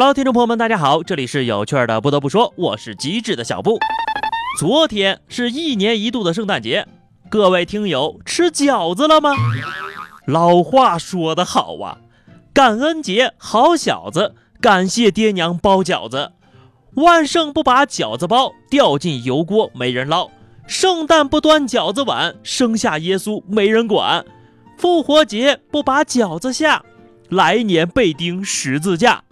老听众朋友们，大家好，这里是有趣的。不得不说，我是机智的小布。昨天是一年一度的圣诞节，各位听友吃饺子了吗？老话说得好啊，感恩节好小子，感谢爹娘包饺子。万圣不把饺子包，掉进油锅没人捞。圣诞不端饺子碗，生下耶稣没人管。复活节不把饺子下，来年被钉十字架。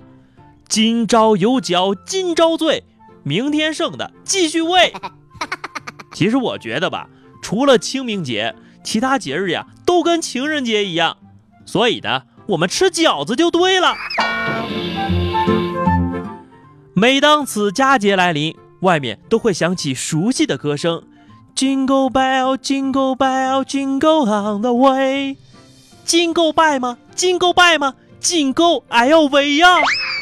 今朝有酒今朝醉，明天剩的继续喂。其实我觉得吧，除了清明节，其他节日呀都跟情人节一样，所以呢，我们吃饺子就对了。每当此佳节来临，外面都会响起熟悉的歌声：Jingle bell, Jingle bell, Jingle on the way。金够拜吗？金够拜吗？金够 LV 呀！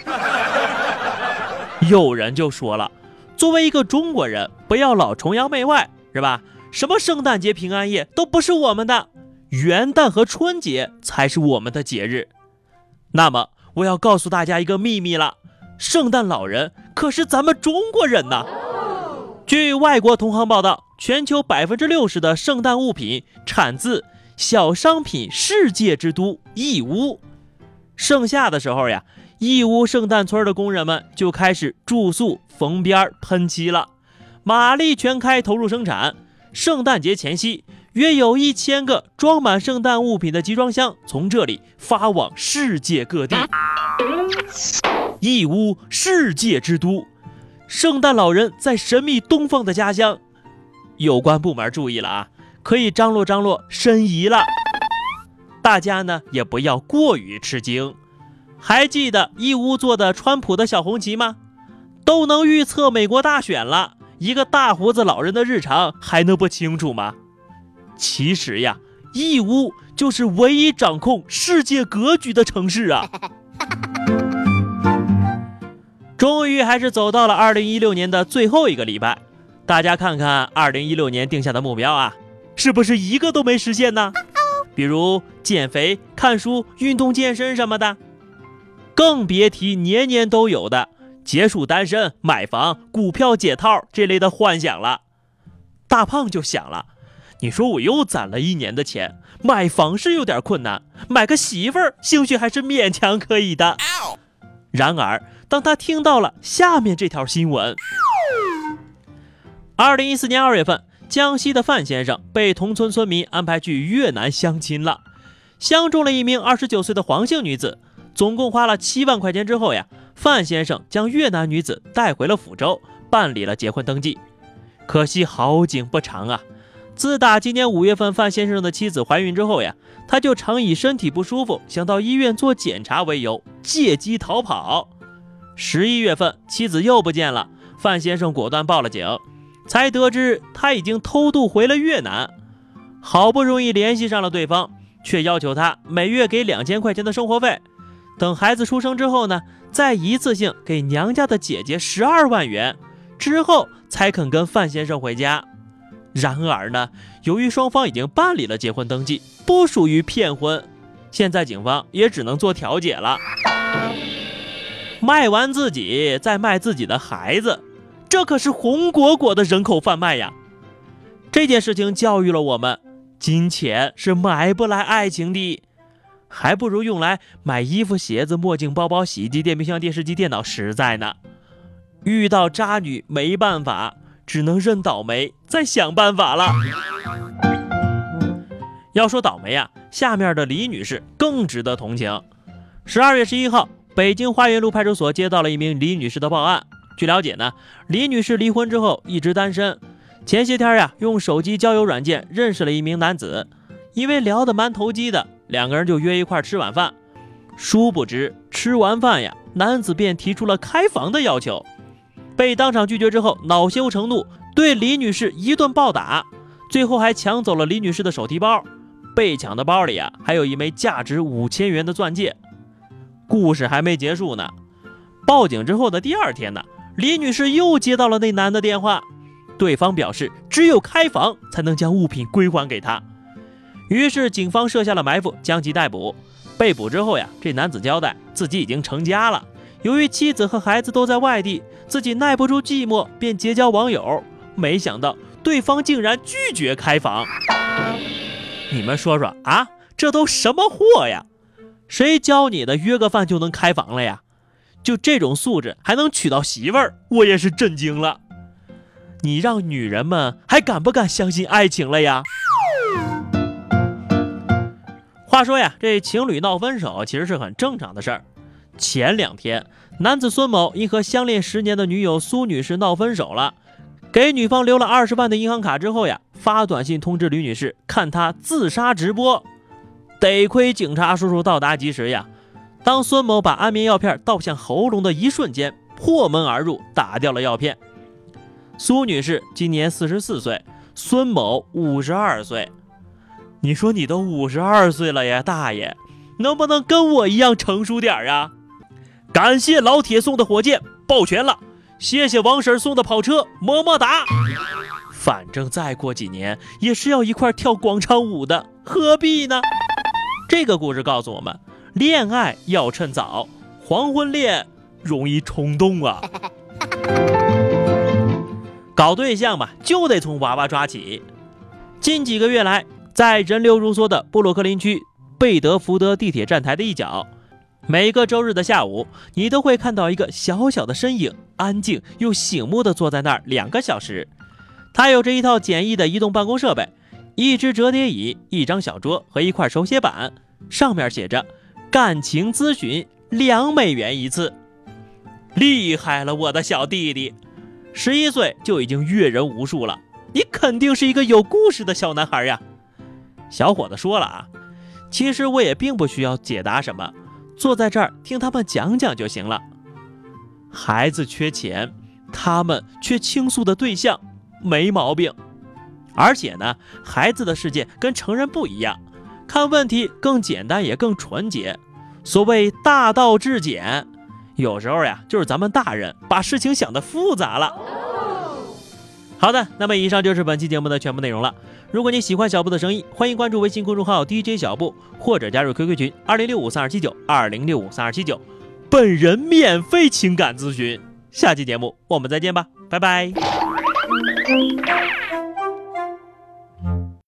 有人就说了，作为一个中国人，不要老崇洋媚外，是吧？什么圣诞节、平安夜都不是我们的，元旦和春节才是我们的节日。那么，我要告诉大家一个秘密了：圣诞老人可是咱们中国人呐！据外国同行报道，全球百分之六十的圣诞物品产自小商品世界之都义乌。盛夏的时候呀。义乌圣诞村的工人们就开始住宿、缝边、喷漆了，马力全开，投入生产。圣诞节前夕，约有一千个装满圣诞物品的集装箱从这里发往世界各地。义乌世界之都，圣诞老人在神秘东方的家乡。有关部门注意了啊，可以张罗张罗申遗了。大家呢也不要过于吃惊。还记得义乌做的川普的小红旗吗？都能预测美国大选了，一个大胡子老人的日常还能不清楚吗？其实呀，义乌就是唯一掌控世界格局的城市啊！终于还是走到了二零一六年的最后一个礼拜，大家看看二零一六年定下的目标啊，是不是一个都没实现呢？比如减肥、看书、运动健身什么的。更别提年年都有的结束单身、买房、股票解套这类的幻想了。大胖就想了，你说我又攒了一年的钱，买房是有点困难，买个媳妇儿兴许还是勉强可以的。然而，当他听到了下面这条新闻：二零一四年二月份，江西的范先生被同村村民安排去越南相亲了，相中了一名二十九岁的黄姓女子。总共花了七万块钱之后呀，范先生将越南女子带回了福州，办理了结婚登记。可惜好景不长啊！自打今年五月份范先生的妻子怀孕之后呀，他就常以身体不舒服、想到医院做检查为由，借机逃跑。十一月份，妻子又不见了，范先生果断报了警，才得知他已经偷渡回了越南。好不容易联系上了对方，却要求他每月给两千块钱的生活费。等孩子出生之后呢，再一次性给娘家的姐姐十二万元，之后才肯跟范先生回家。然而呢，由于双方已经办理了结婚登记，不属于骗婚，现在警方也只能做调解了。卖完自己再卖自己的孩子，这可是红果果的人口贩卖呀！这件事情教育了我们，金钱是买不来爱情的。还不如用来买衣服、鞋子、墨镜、包包、洗衣机、电冰箱、电视机、电脑实在呢。遇到渣女没办法，只能认倒霉，再想办法了。要说倒霉呀，下面的李女士更值得同情。十二月十一号，北京花园路派出所接到了一名李女士的报案。据了解呢，李女士离婚之后一直单身，前些天呀，用手机交友软件认识了一名男子，因为聊得蛮投机的。两个人就约一块吃晚饭，殊不知吃完饭呀，男子便提出了开房的要求，被当场拒绝之后，恼羞成怒，对李女士一顿暴打，最后还抢走了李女士的手提包。被抢的包里啊，还有一枚价值五千元的钻戒。故事还没结束呢，报警之后的第二天呢，李女士又接到了那男的电话，对方表示只有开房才能将物品归还给他。于是警方设下了埋伏，将其逮捕。被捕之后呀，这男子交代自己已经成家了，由于妻子和孩子都在外地，自己耐不住寂寞，便结交网友。没想到对方竟然拒绝开房。你们说说啊，这都什么货呀？谁教你的？约个饭就能开房了呀？就这种素质还能娶到媳妇儿，我也是震惊了。你让女人们还敢不敢相信爱情了呀？话说呀，这情侣闹分手其实是很正常的事儿。前两天，男子孙某因和相恋十年的女友苏女士闹分手了，给女方留了二十万的银行卡之后呀，发短信通知吕女士看他自杀直播。得亏警察叔叔到达及时呀，当孙某把安眠药片倒向喉咙的一瞬间，破门而入，打掉了药片。苏女士今年四十四岁，孙某五十二岁。你说你都五十二岁了呀，大爷，能不能跟我一样成熟点儿啊？感谢老铁送的火箭，抱拳了。谢谢王婶送的跑车，么么哒。反正再过几年也是要一块跳广场舞的，何必呢？这个故事告诉我们，恋爱要趁早，黄昏恋容易冲动啊。搞对象嘛，就得从娃娃抓起。近几个月来。在人流如梭的布鲁克林区贝德福德地铁站台的一角，每个周日的下午，你都会看到一个小小的身影，安静又醒目的坐在那儿两个小时。他有着一套简易的移动办公设备，一只折叠椅，一张小桌和一块手写板，上面写着“感情咨询两美元一次”。厉害了，我的小弟弟，十一岁就已经阅人无数了，你肯定是一个有故事的小男孩呀！小伙子说了啊，其实我也并不需要解答什么，坐在这儿听他们讲讲就行了。孩子缺钱，他们缺倾诉的对象，没毛病。而且呢，孩子的世界跟成人不一样，看问题更简单也更纯洁。所谓大道至简，有时候呀，就是咱们大人把事情想得复杂了。好的，那么以上就是本期节目的全部内容了。如果你喜欢小布的声音，欢迎关注微信公众号 DJ 小布，或者加入 QQ 群二零六五三二七九二零六五三二七九，本人免费情感咨询。下期节目我们再见吧，拜拜。